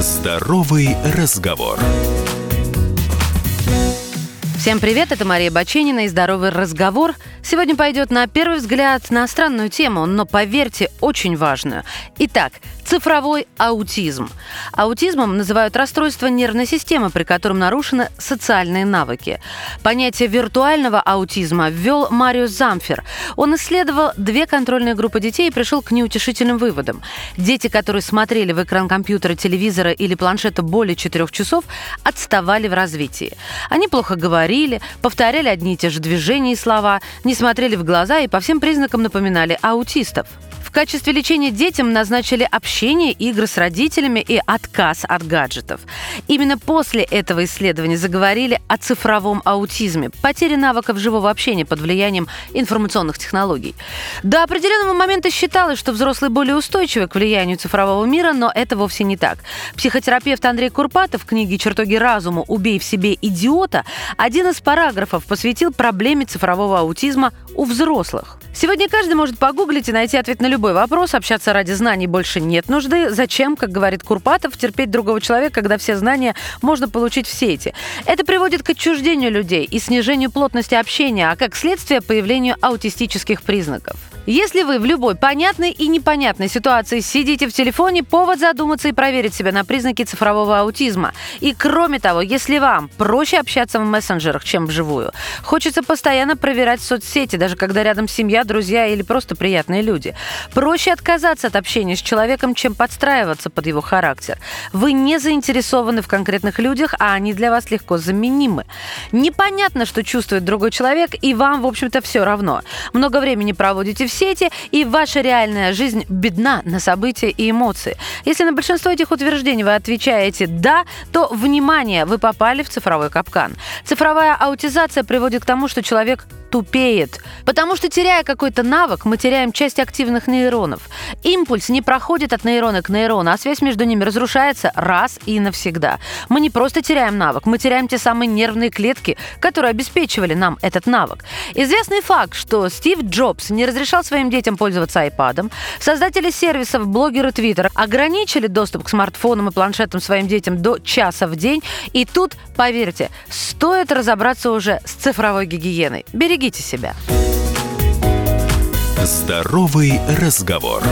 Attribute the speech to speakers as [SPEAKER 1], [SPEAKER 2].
[SPEAKER 1] Здоровый разговор.
[SPEAKER 2] Всем привет, это Мария Баченина и «Здоровый разговор». Сегодня пойдет на первый взгляд на странную тему, но, поверьте, очень важную. Итак, цифровой аутизм. Аутизмом называют расстройство нервной системы, при котором нарушены социальные навыки. Понятие виртуального аутизма ввел Мариус Замфер. Он исследовал две контрольные группы детей и пришел к неутешительным выводам. Дети, которые смотрели в экран компьютера, телевизора или планшета более четырех часов, отставали в развитии. Они плохо говорили, повторяли одни и те же движения и слова, не смотрели в глаза и по всем признакам напоминали аутистов качестве лечения детям назначили общение, игры с родителями и отказ от гаджетов. Именно после этого исследования заговорили о цифровом аутизме, потере навыков живого общения под влиянием информационных технологий. До определенного момента считалось, что взрослые более устойчивы к влиянию цифрового мира, но это вовсе не так. Психотерапевт Андрей Курпатов в книге «Чертоги разума. Убей в себе идиота» один из параграфов посвятил проблеме цифрового аутизма у взрослых. Сегодня каждый может погуглить и найти ответ на любой вопрос. Общаться ради знаний больше нет нужды. Зачем, как говорит Курпатов, терпеть другого человека, когда все знания можно получить в сети? Это приводит к отчуждению людей и снижению плотности общения, а как следствие появлению аутистических признаков. Если вы в любой понятной и непонятной ситуации сидите в телефоне, повод задуматься и проверить себя на признаки цифрового аутизма. И кроме того, если вам проще общаться в мессенджерах, чем вживую, хочется постоянно проверять соцсети, даже когда рядом семья, друзья или просто приятные люди. Проще отказаться от общения с человеком, чем подстраиваться под его характер. Вы не заинтересованы в конкретных людях, а они для вас легко заменимы. Непонятно, что чувствует другой человек, и вам, в общем-то, все равно. Много времени проводите в сети, и ваша реальная жизнь бедна на события и эмоции. Если на большинство этих утверждений вы отвечаете «да», то, внимание, вы попали в цифровой капкан. Цифровая аутизация приводит к тому, что человек тупеет. Потому что, теряя какой-то навык, мы теряем часть активных нейронов. Импульс не проходит от нейрона к нейрону, а связь между ними разрушается раз и навсегда. Мы не просто теряем навык, мы теряем те самые нервные клетки, которые обеспечивали нам этот навык. Известный факт, что Стив Джобс не разрешал своим детям пользоваться iPad. Создатели сервисов, блогеры Twitter ограничили доступ к смартфонам и планшетам своим детям до часа в день. И тут, поверьте, стоит разобраться уже с цифровой гигиеной. Берегите себя.
[SPEAKER 1] Здоровый разговор.